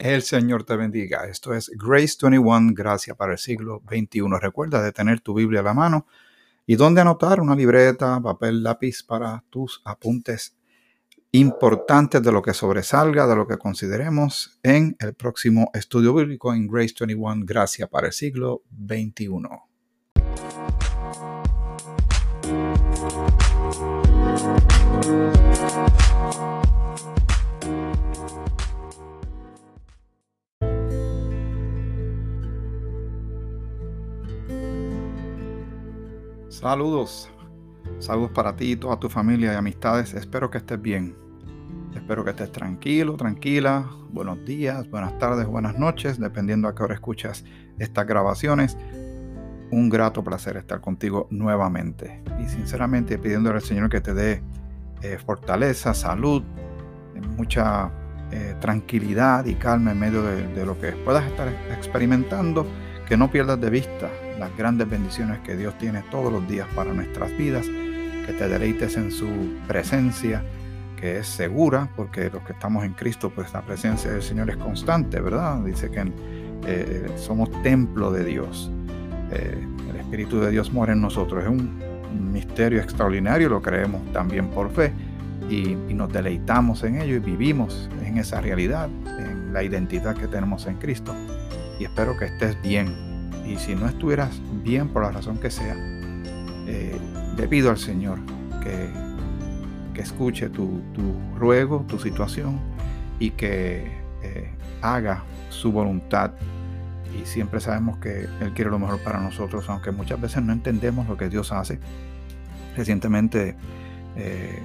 El Señor te bendiga. Esto es Grace 21, Gracia para el siglo XXI. Recuerda de tener tu Biblia a la mano y donde anotar una libreta, papel, lápiz para tus apuntes importantes de lo que sobresalga, de lo que consideremos en el próximo estudio bíblico en Grace 21, Gracia para el siglo XXI. Saludos, saludos para ti, toda tu familia y amistades. Espero que estés bien. Espero que estés tranquilo, tranquila. Buenos días, buenas tardes, buenas noches, dependiendo a qué hora escuchas estas grabaciones. Un grato placer estar contigo nuevamente. Y sinceramente pidiéndole al Señor que te dé eh, fortaleza, salud, mucha eh, tranquilidad y calma en medio de lo que puedas estar experimentando que no pierdas de vista las grandes bendiciones que Dios tiene todos los días para nuestras vidas, que te deleites en su presencia, que es segura, porque los que estamos en Cristo, pues la presencia del Señor es constante, ¿verdad? Dice que eh, somos templo de Dios. Eh, el Espíritu de Dios mora en nosotros. Es un, misterio extraordinario, lo creemos también por fe y, y nos deleitamos en ello y vivimos en esa realidad, en la identidad que tenemos en Cristo y espero que estés bien. Y si no estuvieras bien por la razón que sea, eh, le pido al Señor que, que escuche tu, ruego, tu situación y que eh, haga su voluntad. Y siempre sabemos que Él quiere lo mejor para nosotros, aunque muchas veces no entendemos lo que Dios hace. Recientemente eh,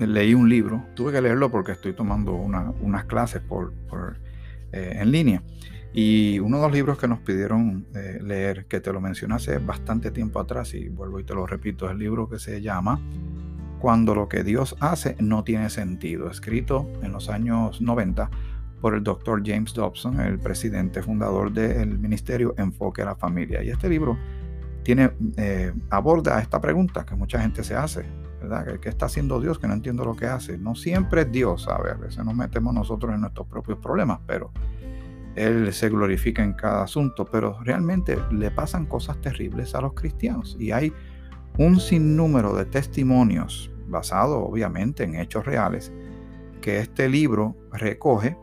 leí un libro, tuve que leerlo porque estoy tomando unas clases por, en línea. Y uno de los libros que nos pidieron eh, leer, que te lo mencioné hace bastante tiempo atrás, y vuelvo y te lo repito, es el libro que se llama Cuando lo que Dios hace no tiene sentido, escrito en los años 90 por el doctor James Dobson, el presidente fundador del ministerio Enfoque a la Familia. Y este libro tiene, eh, aborda esta pregunta que mucha gente se hace, ¿verdad? ¿Qué está haciendo Dios? Que no entiendo lo que hace. No siempre es Dios, a ver, a veces nos metemos nosotros en nuestros propios problemas, pero él se glorifica en cada asunto, pero realmente le pasan cosas terribles a los cristianos. Y hay un sinnúmero de testimonios, basados obviamente en hechos reales, que este libro recoge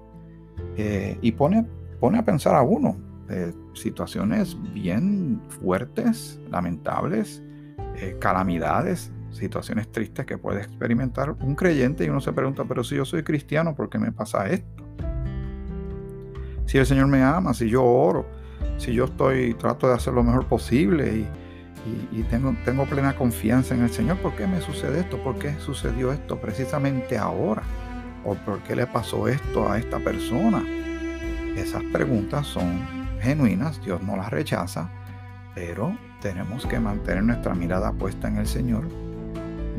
eh, y pone, pone a pensar a uno. Eh, situaciones bien fuertes, lamentables, eh, calamidades, situaciones tristes que puede experimentar un creyente y uno se pregunta, pero si yo soy cristiano, ¿por qué me pasa esto? Si el Señor me ama, si yo oro, si yo estoy, trato de hacer lo mejor posible y, tengo, tengo plena confianza en el Señor, ¿por qué me sucede esto? ¿Por qué sucedió esto precisamente ahora? ¿O por qué le pasó esto a esta persona? Esas preguntas son genuinas, Dios no las rechaza, pero tenemos que mantener nuestra mirada puesta en el Señor.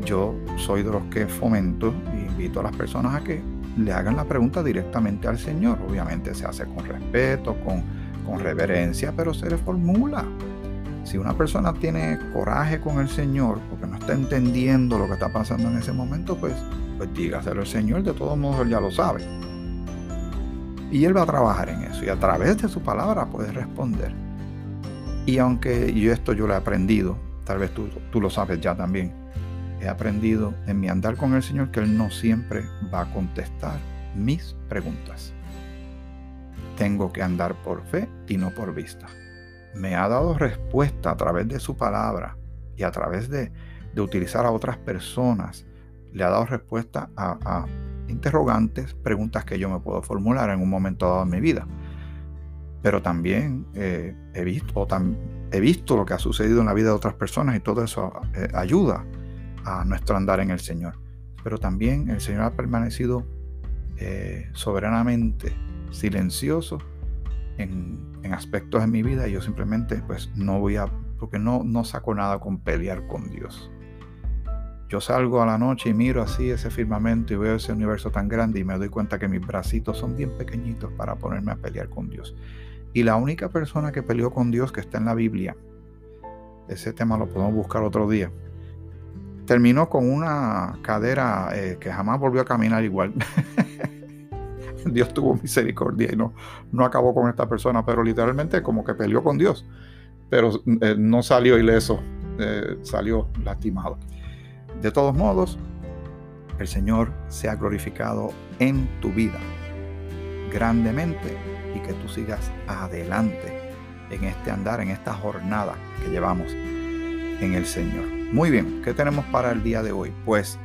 Yo soy de los que fomento e invito a las personas a que le hagan la pregunta directamente al Señor. Obviamente se hace con respeto, con, con reverencia, pero se le formula. Si una persona tiene coraje con el Señor porque no está entendiendo lo que está pasando en ese momento, pues, pues dígaselo al Señor, de todos modos Él ya lo sabe. Y Él va a trabajar en eso y a través de su palabra puede responder. Y aunque yo esto yo lo he aprendido, tal vez tú, tú lo sabes ya también, he aprendido en mi andar con el Señor que Él no siempre va a contestar mis preguntas. Tengo que andar por fe y no por vista. Me ha dado respuesta a través de su palabra y a través de, utilizar a otras personas. Le ha dado respuesta a, interrogantes, preguntas que yo me puedo formular en un momento dado en mi vida. Pero también eh, he, visto, he visto lo que ha sucedido en la vida de otras personas y todo eso eh, ayuda a nuestro andar en el Señor. Pero también el Señor ha permanecido eh, soberanamente silencioso en, aspectos de mi vida y yo simplemente pues no voy a, porque no, no saco nada con pelear con Dios. Yo salgo a la noche y miro así ese firmamento y veo ese universo tan grande y me doy cuenta que mis bracitos son bien pequeñitos para ponerme a pelear con Dios. Y la única persona que peleó con Dios que está en la Biblia, ese tema lo podemos buscar otro día, terminó con una cadera eh, que jamás volvió a caminar igual. Dios tuvo misericordia y no, no acabó con esta persona, pero literalmente como que peleó con Dios, pero eh, no salió ileso, eh, salió lastimado. De todos modos, el Señor sea glorificado en tu vida grandemente y que tú sigas adelante en este andar, en esta jornada que llevamos en el Señor. Muy bien, ¿qué tenemos para el día de hoy? Pues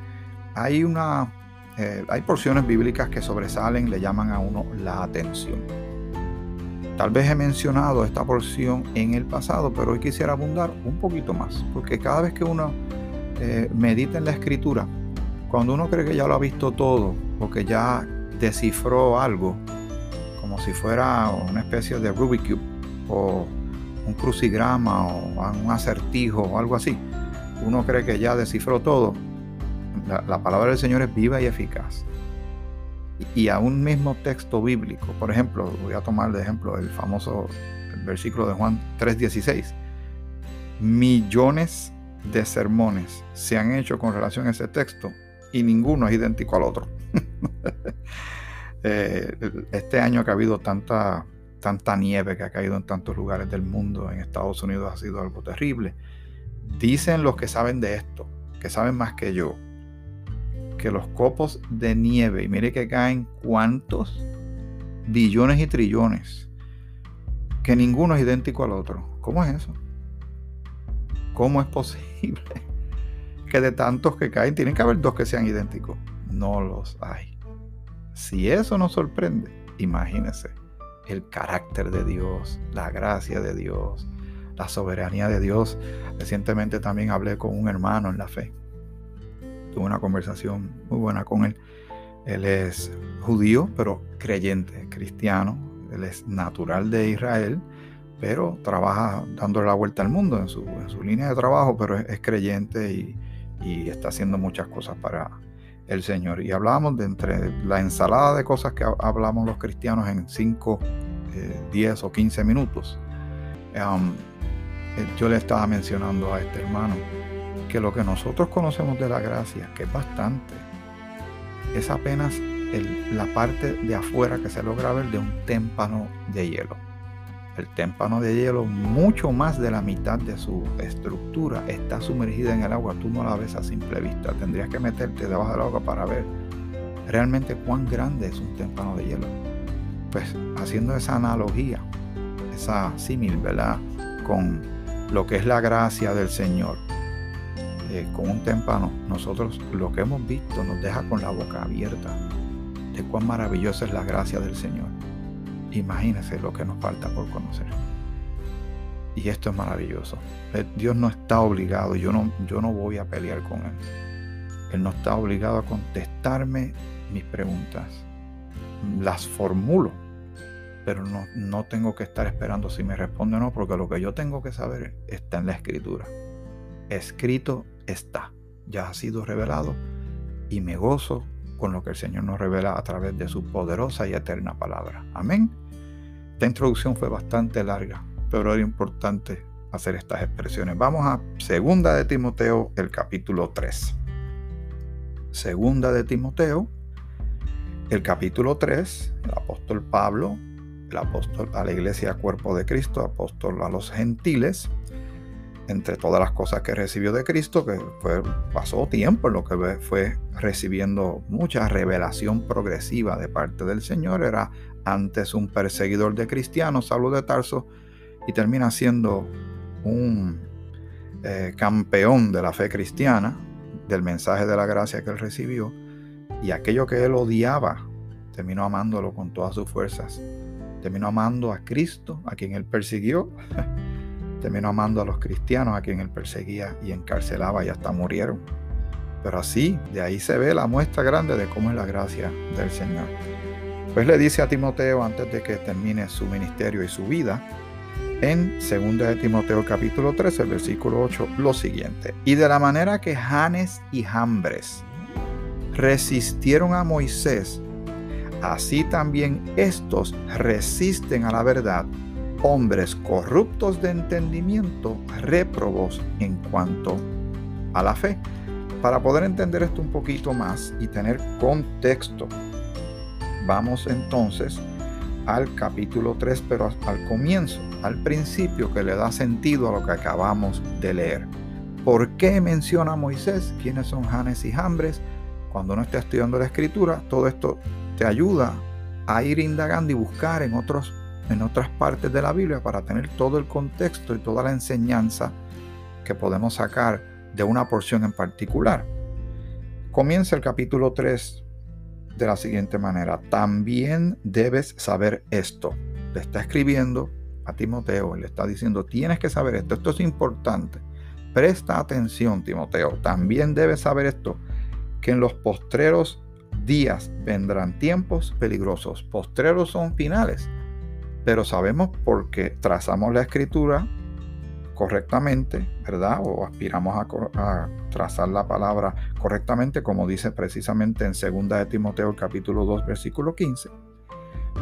hay una eh, hay porciones bíblicas que sobresalen, le llaman a uno la atención. Tal vez he mencionado esta porción en el pasado, pero hoy quisiera abundar un poquito más, porque cada vez que uno eh, medita en la escritura, cuando uno cree que ya lo ha visto todo o que ya descifró algo, como si fuera una especie de Rubik Cube o un crucigrama o un acertijo o algo así, uno cree que ya descifró todo, la, palabra del Señor es viva y eficaz. Y, a un mismo texto bíblico, por ejemplo, voy a tomar de ejemplo el famoso versículo de Juan 3:16. Millones de sermones se han hecho con relación a ese texto y ninguno es idéntico al otro. Eh, este año que ha habido tanta, tanta nieve que ha caído en tantos lugares del mundo, en Estados Unidos ha sido algo terrible. Dicen los que saben de esto, que saben más que yo, que los copos de nieve, y mire que caen cuántos billones y trillones, que ninguno es idéntico al otro. ¿Cómo es eso? ¿Cómo es posible que de tantos que caen, tienen que haber dos que sean idénticos? No los hay. Si eso nos sorprende, imagínese el carácter de Dios, la gracia de Dios, la soberanía de Dios. Recientemente también hablé con un hermano en la fe tuve una conversación muy buena con él. Él es judío, pero creyente, cristiano. Él es natural de Israel, pero trabaja dándole la vuelta al mundo en su, línea de trabajo, pero es, creyente y, está haciendo muchas cosas para el Señor. Y hablábamos de entre la ensalada de cosas que hablamos los cristianos en 5, 10 eh, o 15 minutos. Um, yo le estaba mencionando a este hermano que lo que nosotros conocemos de la gracia, que es bastante, es apenas la parte de afuera que se logra ver de un témpano de hielo. El témpano de hielo, mucho más de la mitad de su estructura está sumergida en el agua. Tú no la ves a simple vista. Tendrías que meterte debajo del agua para ver realmente cuán grande es un témpano de hielo. Pues haciendo esa analogía, esa símil, ¿verdad? Con lo que es la gracia del Señor eh, con un témpano, nosotros lo que hemos visto nos deja con la boca abierta de cuán maravillosa es la gracia del Señor. Imagínese lo que nos falta por conocer. Y esto es maravilloso. Eh, Dios no está obligado, yo no, yo no voy a pelear con Él. Él no está obligado a contestarme mis preguntas. Las formulo, pero no, no tengo que estar esperando si me responde o no, porque lo que yo tengo que saber está en la escritura. Escrito está, ya ha sido revelado y me gozo con lo que el Señor nos revela a través de su poderosa y eterna palabra. Amén. Esta introducción fue bastante larga, pero era importante hacer estas expresiones. Vamos a Segunda de Timoteo, el capítulo 3. Segunda de Timoteo, el capítulo 3, el apóstol Pablo, el apóstol a la iglesia cuerpo de Cristo, apóstol a los gentiles, entre todas las cosas que recibió de Cristo, que fue, pasó tiempo en lo que fue recibiendo mucha revelación progresiva de parte del Señor. Era antes un perseguidor de cristianos, Saulo de Tarso, y termina siendo un eh, campeón de la fe cristiana, del mensaje de la gracia que él recibió, y aquello que él odiaba, terminó amándolo con todas sus fuerzas. Terminó amando a Cristo, a quien él persiguió, terminó amando a los cristianos a quien él perseguía y encarcelaba y hasta murieron. Pero así, de ahí se ve la muestra grande de cómo es la gracia del Señor. Pues le dice a Timoteo antes de que termine su ministerio y su vida, en 2 de Timoteo capítulo 13, versículo 8, lo siguiente. Y de la manera que Janes y Jambres resistieron a Moisés, así también estos resisten a la verdad hombres corruptos de entendimiento, réprobos en cuanto a la fe. Para poder entender esto un poquito más y tener contexto vamos entonces al capítulo 3, pero al comienzo, al principio que le da sentido a lo que acabamos de leer. ¿Por qué menciona Moisés quiénes son Janes y Jambres? Cuando uno está estudiando la escritura, todo esto te ayuda a ir indagando y buscar en, otros, en otras partes de la Biblia para tener todo el contexto y toda la enseñanza que podemos sacar de una porción en particular. Comienza el capítulo 3 de la siguiente manera. También debes saber esto. Le está escribiendo a Timoteo, le está diciendo, tienes que saber esto, esto es importante. Presta atención, Timoteo. También debes saber esto, que en los postreros días vendrán tiempos peligrosos. Postreros son finales, pero sabemos porque trazamos la escritura correctamente, ¿verdad? O aspiramos a, trazar la palabra correctamente, como dice precisamente en 2 de Timoteo, capítulo 2, versículo 15.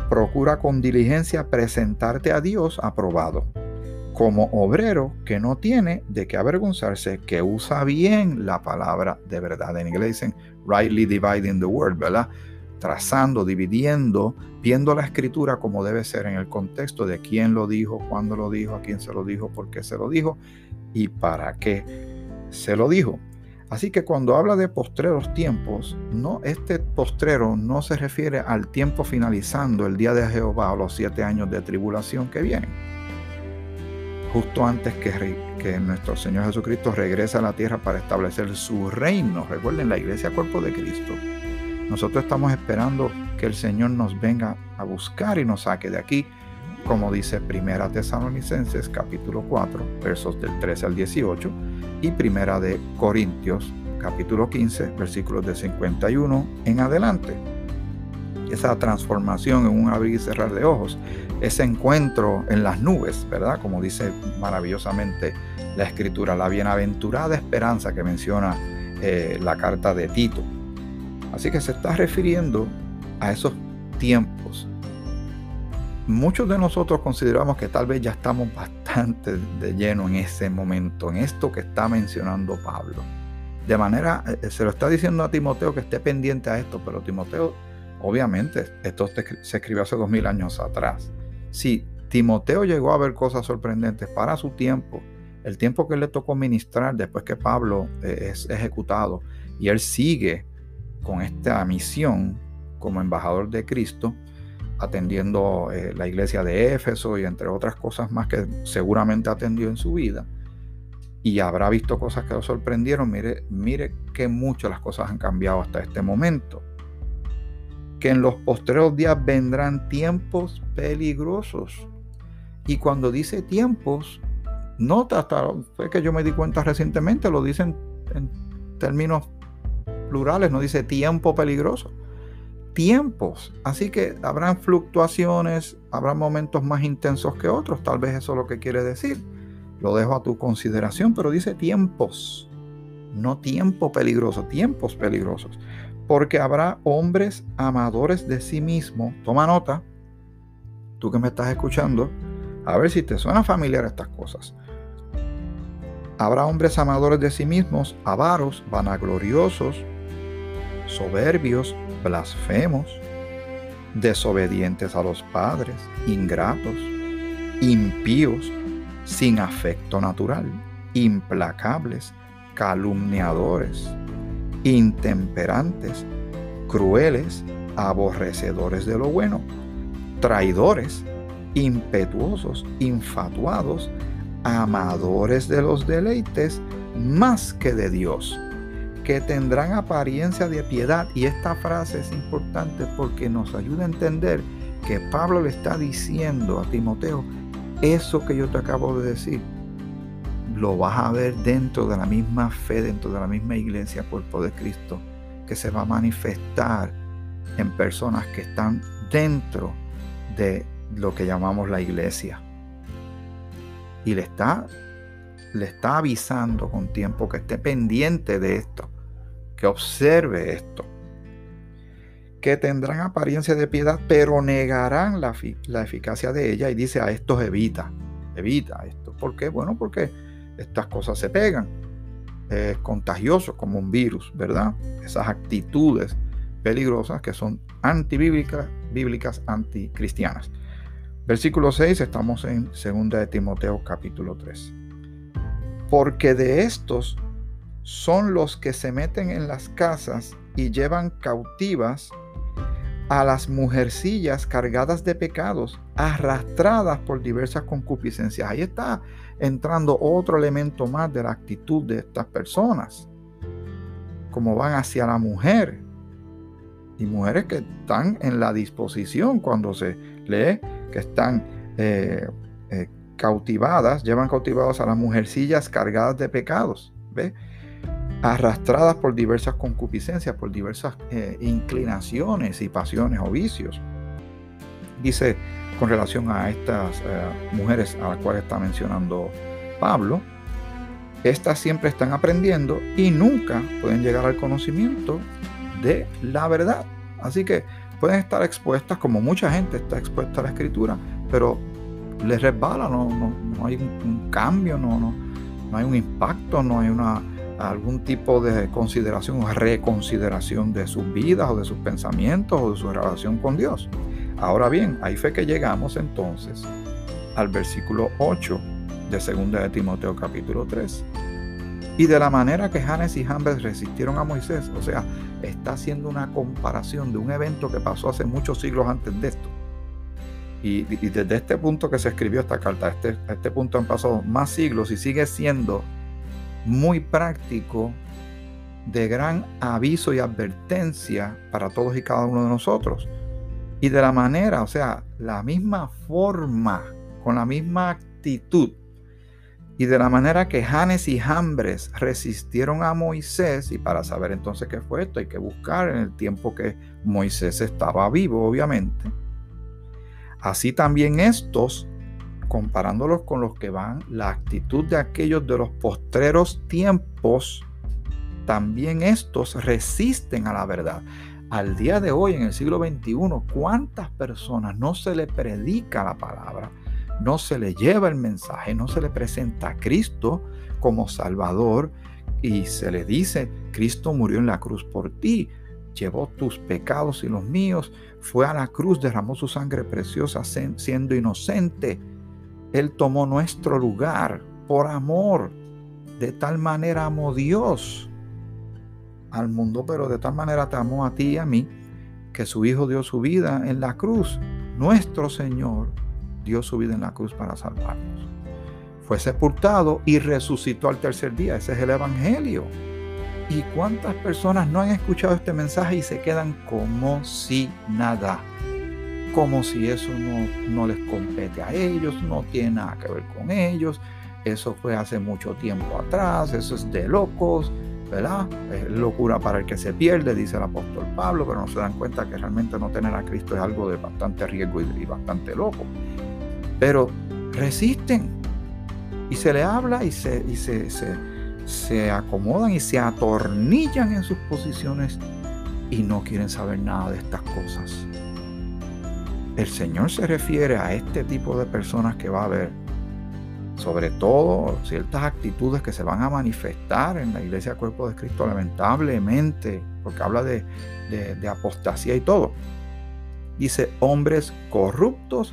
Procura con diligencia presentarte a Dios aprobado, como obrero que no tiene de qué avergonzarse, que usa bien la palabra de verdad. En inglés dicen rightly dividing the word, ¿verdad? trazando, dividiendo, viendo la escritura como debe ser en el contexto de quién lo dijo, cuándo lo dijo, a quién se lo dijo, por qué se lo dijo y para qué se lo dijo. Así que cuando habla de postreros tiempos, no, este postrero no se refiere al tiempo finalizando el día de Jehová o los siete años de tribulación que vienen. Justo antes que, nuestro Señor Jesucristo regrese a la tierra para establecer su reino. Recuerden, la iglesia cuerpo de Cristo nosotros estamos esperando que el Señor nos venga a buscar y nos saque de aquí, como dice Primera Tesalonicenses capítulo 4, versos del 13 al 18 y Primera de Corintios capítulo 15, versículos de 51 en adelante. Esa transformación en un abrir y cerrar de ojos, ese encuentro en las nubes, ¿verdad? Como dice maravillosamente la escritura, la bienaventurada esperanza que menciona eh, la carta de Tito. Así que se está refiriendo a esos tiempos. Muchos de nosotros consideramos que tal vez ya estamos bastante de lleno en ese momento, en esto que está mencionando Pablo. De manera, eh, se lo está diciendo a Timoteo que esté pendiente a esto, pero Timoteo, obviamente, esto se escribió hace dos mil años atrás. Si Timoteo llegó a ver cosas sorprendentes para su tiempo, el tiempo que le tocó ministrar después que Pablo eh, es ejecutado, y él sigue con esta misión como embajador de Cristo, atendiendo eh, la iglesia de Éfeso y entre otras cosas más que seguramente atendió en su vida. Y habrá visto cosas que lo sorprendieron. Mire, mire que mucho las cosas han cambiado hasta este momento. Que en los postreros días vendrán tiempos peligrosos. Y cuando dice tiempos, nota hasta fue que yo me di cuenta recientemente, lo dicen en términos plurales, no dice tiempo peligroso. Tiempos. Así que habrán fluctuaciones, habrá momentos más intensos que otros. Tal vez eso es lo que quiere decir. Lo dejo a tu consideración, pero dice tiempos. No tiempo peligroso, tiempos peligrosos. Porque habrá hombres amadores de sí mismo. Toma nota, tú que me estás escuchando, a ver si te suena familiar estas cosas Habrá hombres amadores de sí mismos, avaros, vanagloriosos, soberbios, blasfemos, desobedientes a los padres, ingratos, impíos, sin afecto natural, implacables, calumniadores, intemperantes, crueles, aborrecedores de lo bueno, traidores, impetuosos, infatuados, amadores de los deleites más que de Dios, que tendrán apariencia de piedad. Y esta frase es importante porque nos ayuda a entender que Pablo le está diciendo a Timoteo, eso que yo te acabo de decir, lo vas a ver dentro de la misma fe, dentro de la misma iglesia, cuerpo de Cristo, que se va a manifestar en personas que están dentro de lo que llamamos la iglesia y le está, le está avisando con tiempo que esté pendiente de esto, que observe esto, que tendrán apariencia de piedad, pero negarán la, la eficacia de ella y dice a estos evita, evita esto. ¿Por qué? Bueno, porque estas cosas se pegan. Es contagioso como un virus, ¿verdad? Esas actitudes peligrosas que son antibíblicas, bíblicas anticristianas. Versículo 6, estamos en 2 de Timoteo capítulo 3. Porque de estos son los que se meten en las casas y llevan cautivas a las mujercillas cargadas de pecados, arrastradas por diversas concupiscencias. Ahí está entrando otro elemento más de la actitud de estas personas. Como van hacia la mujer. Y mujeres que están en la disposición cuando se lee que están eh, eh, cautivadas, llevan cautivadas a las mujercillas cargadas de pecados. Arrastradas por diversas concupiscencias, por diversas eh, inclinaciones y pasiones o vicios. Dice con relación a estas eh, mujeres a las cuales está mencionando Pablo, estas siempre están aprendiendo y nunca pueden llegar al conocimiento de la verdad. Así que pueden estar expuestas, como mucha gente está expuesta a la escritura, pero les resbala, no, no, hay un, cambio, no, no, no hay un impacto, no hay una algún tipo de consideración o reconsideración de sus vidas o de sus pensamientos o de su relación con Dios. Ahora bien, ahí fue que llegamos entonces al versículo 8 de 2 de Timoteo capítulo 3. Y de la manera que Janes y Jambres resistieron a Moisés, o sea, está haciendo una comparación de un evento que pasó hace muchos siglos antes de esto. Y, desde este punto que se escribió esta carta, este, este punto han pasado más siglos y sigue siendo muy práctico, de gran aviso y advertencia para todos y cada uno de nosotros. Y de la manera, o sea, la misma forma, con la misma actitud, y de la manera que Janes y Jambres resistieron a Moisés, y para saber entonces qué fue esto, hay que buscar en el tiempo que Moisés estaba vivo, obviamente. Así también estos comparándolos con los que van, la actitud de aquellos de los postreros tiempos, también estos resisten a la verdad. Al día de hoy, en el siglo XXI, ¿cuántas personas no se le predica la palabra? No se le lleva el mensaje, no se le presenta a Cristo como Salvador y se le dice, Cristo murió en la cruz por ti, llevó tus pecados y los míos, fue a la cruz, derramó su sangre preciosa siendo inocente él tomó nuestro lugar por amor. De tal manera amó Dios al mundo, pero de tal manera te amó a ti y a mí, que su Hijo dio su vida en la cruz. Nuestro Señor dio su vida en la cruz para salvarnos. Fue sepultado y resucitó al tercer día. Ese es el Evangelio. ¿Y cuántas personas no han escuchado este mensaje y se quedan como si nada? como si eso no, no les compete a ellos, no tiene nada que ver con ellos, eso fue hace mucho tiempo atrás, eso es de locos, ¿verdad? Es locura para el que se pierde, dice el apóstol Pablo, pero no se dan cuenta que realmente no tener a Cristo es algo de bastante riesgo y, bastante loco. Pero resisten y se le habla y, se, se, se, se acomodan y se atornillan en sus posiciones y no quieren saber nada de estas cosas. El Señor se refiere a este tipo de personas que va a haber, sobre todo ciertas actitudes que se van a manifestar en la iglesia Cuerpo de Cristo, lamentablemente, porque habla de, de apostasía y todo. Dice, hombres corruptos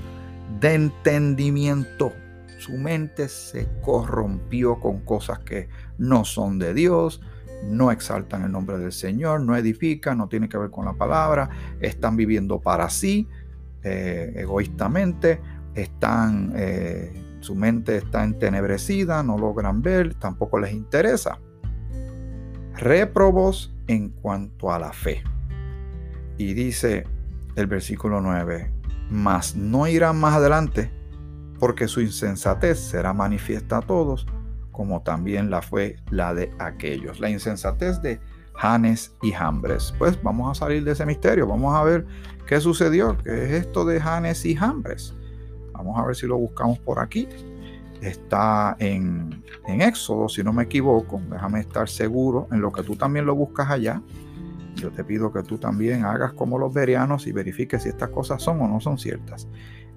de entendimiento. Su mente se corrompió con cosas que no son de Dios, no exaltan el nombre del Señor, no edifican, no tiene que ver con la palabra, están viviendo para sí, eh, egoístamente, están, eh, su mente está entenebrecida, no logran ver, tampoco les interesa. Réprobos en cuanto a la fe. Y dice el versículo 9, mas no irán más adelante, porque su insensatez será manifiesta a todos, como también la fue la de aquellos. La insensatez de Janes y Jambres. Pues vamos a salir de ese misterio, vamos a ver qué sucedió, qué es esto de Janes y Jambres. Vamos a ver si lo buscamos por aquí. Está en, en Éxodo, si no me equivoco. Déjame estar seguro en lo que tú también lo buscas allá. Yo te pido que tú también hagas como los verianos y verifiques si estas cosas son o no son ciertas.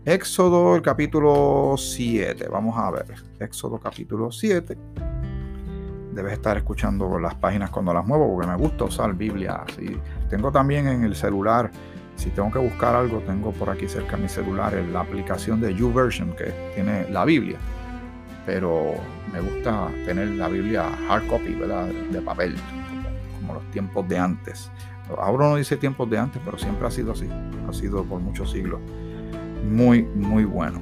Éxodo, el capítulo 7. Vamos a ver. Éxodo, capítulo 7 debes estar escuchando las páginas cuando las muevo porque me gusta usar Biblia. Así. Tengo también en el celular Si tengo que buscar algo, tengo por aquí cerca mi celular la aplicación de YouVersion que tiene la Biblia. Pero me gusta tener la Biblia hard copy, ¿verdad? De papel, como, los tiempos de antes. Ahora no dice tiempos de antes, pero siempre ha sido así. Ha sido por muchos siglos. Muy, muy bueno.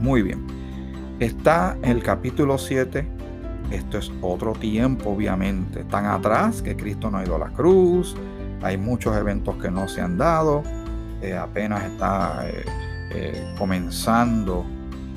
Muy bien. Está el capítulo 7. Esto es otro tiempo, obviamente. Tan atrás que Cristo no ha ido a la cruz. Hay muchos eventos que no se han dado. Eh, apenas está eh, eh, comenzando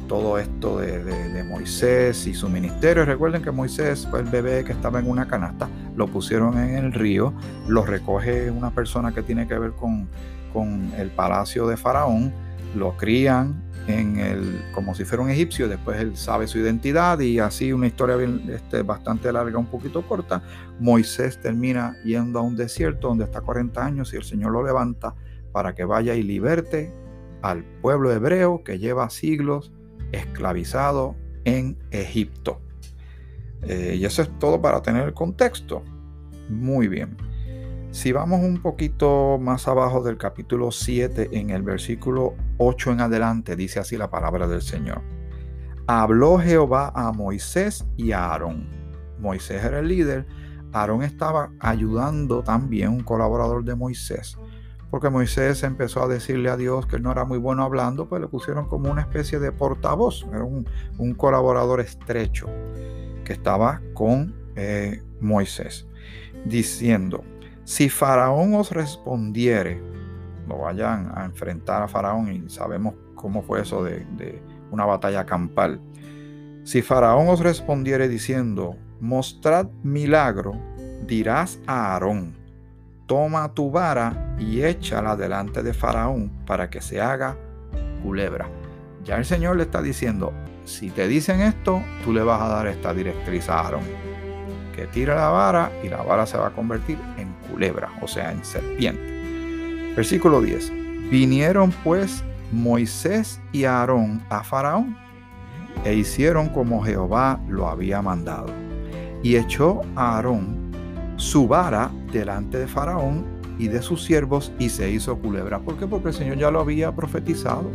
todo esto de, Moisés y su ministerio. Recuerden que Moisés fue el bebé que estaba en una canasta, lo pusieron en el río, lo recoge una persona que tiene que ver con, con el palacio de Faraón, lo crían en el, como si fuera un egipcio, después él sabe su identidad y así una historia este, bastante larga, un poquito corta. Moisés termina yendo a un desierto donde está 40 años y el Señor lo levanta para que vaya y liberte al pueblo hebreo que lleva siglos esclavizado en Egipto. Eh, y eso es todo para tener el contexto. Muy bien. Si vamos un poquito más abajo del capítulo 7, en el versículo 8 en adelante, dice así la palabra del Señor. Habló Jehová a Moisés y a Aarón. Moisés era el líder. Aarón estaba ayudando también, un colaborador de Moisés porque Moisés empezó a decirle a Dios que él no era muy bueno hablando, pues le pusieron como una especie de portavoz, era un, colaborador estrecho que estaba con eh, Moisés, diciendo, si Faraón os respondiere, lo vayan a enfrentar a Faraón y sabemos cómo fue eso de, de una batalla campal. Si Faraón os respondiere diciendo, mostrad milagro, dirás a Aarón, toma tu vara y échala delante de Faraón para que se haga culebra. Ya el Señor le está diciendo, si te dicen esto, tú le vas a dar esta directriz a Aarón, que tira la vara y la vara se va a convertir en culebra, o sea, en serpiente. Versículo 10. Vinieron pues Moisés y Aarón a Faraón e hicieron como Jehová lo había mandado. Y echó a Aarón su vara delante de Faraón y de sus siervos y se hizo culebra. ¿Por qué? Porque el Señor ya lo había profetizado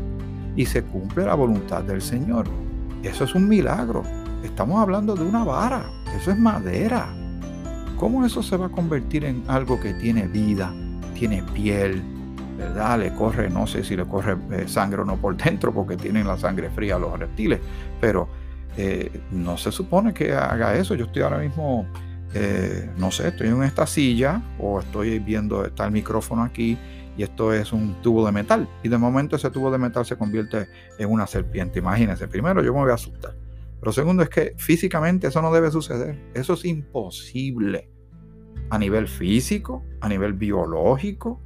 y se cumple la voluntad del Señor. Eso es un milagro. Estamos hablando de una vara. Eso es madera. ¿Cómo eso se va a convertir en algo que tiene vida, tiene piel, ¿verdad? Le corre, no sé si le corre eh, sangre o no por dentro porque tienen la sangre fría los reptiles, pero eh, no se supone que haga eso. Yo estoy ahora mismo eh, no sé, estoy en esta silla o estoy viendo, está el micrófono aquí y esto es un tubo de metal. Y de momento ese tubo de metal se convierte en una serpiente. Imagínense, primero yo me voy a asustar. Pero segundo es que físicamente eso no debe suceder. Eso es imposible. A nivel físico, a nivel biológico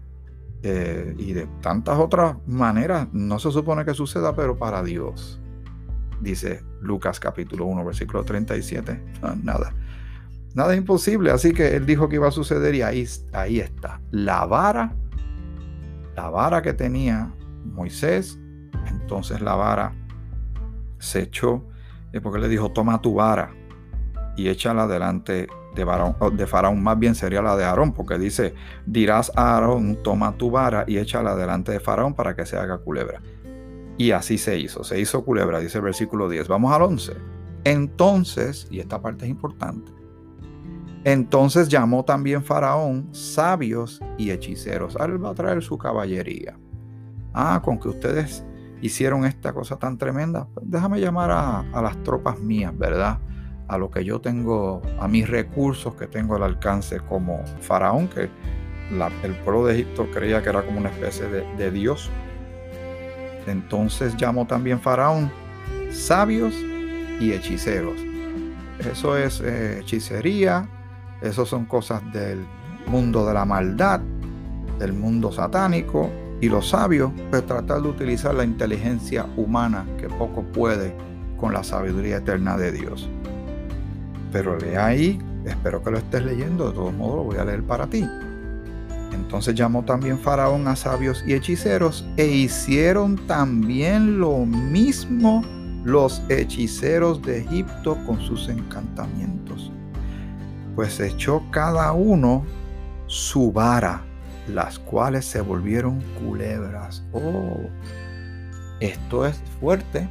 eh, y de tantas otras maneras no se supone que suceda, pero para Dios. Dice Lucas capítulo 1, versículo 37. Nada. Nada es imposible, así que él dijo que iba a suceder y ahí, ahí está. La vara, la vara que tenía Moisés, entonces la vara se echó, porque le dijo, toma tu vara y échala delante de, de Faraón, más bien sería la de Aarón, porque dice, dirás a Aarón, toma tu vara y échala delante de Faraón para que se haga culebra. Y así se hizo, se hizo culebra, dice el versículo 10. Vamos al 11. Entonces, y esta parte es importante, entonces llamó también Faraón sabios y hechiceros. Ahora él va a traer su caballería. Ah, con que ustedes hicieron esta cosa tan tremenda, pues déjame llamar a, las tropas mías, ¿verdad? A lo que yo tengo, a mis recursos que tengo al alcance como Faraón, que el pueblo de Egipto creía que era como una especie de, dios. Entonces llamó también Faraón sabios y hechiceros. Eso es eh, hechicería, eso son cosas del mundo de la maldad, del mundo satánico. Y los sabios, pues tratar de utilizar la inteligencia humana que poco puede con la sabiduría eterna de Dios. Pero lee ahí, espero que lo estés leyendo, de todos modos lo voy a leer para ti. Entonces llamó también Faraón a sabios y hechiceros e hicieron también lo mismo los hechiceros de Egipto con sus encantamientos pues echó cada uno su vara. Las cuales se volvieron culebras. Oh, esto es fuerte,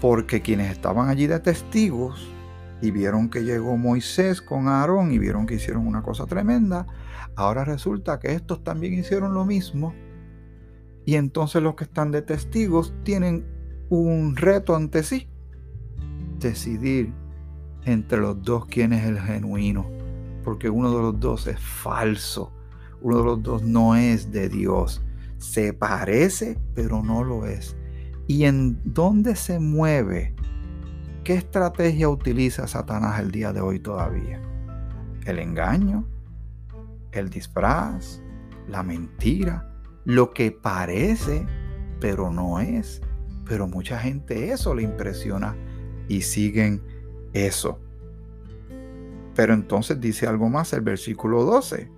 porque quienes estaban allí de testigos y vieron que llegó Moisés con Aarón y vieron que hicieron una cosa tremenda, ahora resulta que estos también hicieron lo mismo. Y entonces los que están de testigos tienen un reto ante sí. Decidir entre los dos quién es el genuino. Porque uno de los dos es falso. Uno de los dos no es de Dios. Se parece, pero no lo es. ¿Y en dónde se mueve ¿Qué estrategia utiliza Satanás el día de hoy todavía? El engaño, el disfraz, la mentira, lo que parece, pero no es. Pero mucha gente eso le impresiona y siguen eso. Pero entonces dice algo más el versículo 12.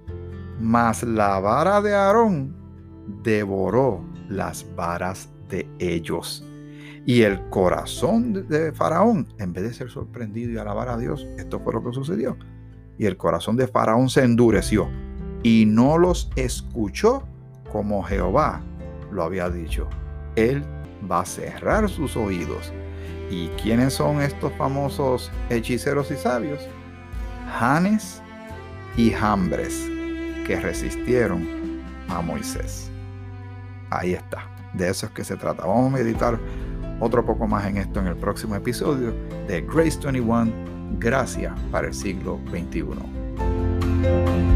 Mas la vara de Aarón devoró las varas de ellos. Y el corazón de Faraón, en vez de ser sorprendido y alabar a Dios, esto fue lo que sucedió. Y el corazón de Faraón se endureció y no los escuchó como Jehová lo había dicho. Él va a cerrar sus oídos. ¿Y quiénes son estos famosos hechiceros y sabios? Janes y Jambres, que resistieron a Moisés. Ahí está, de eso es que se trata. Vamos a meditar otro poco más en esto en el próximo episodio de Grace 21, Gracia para el siglo XXI.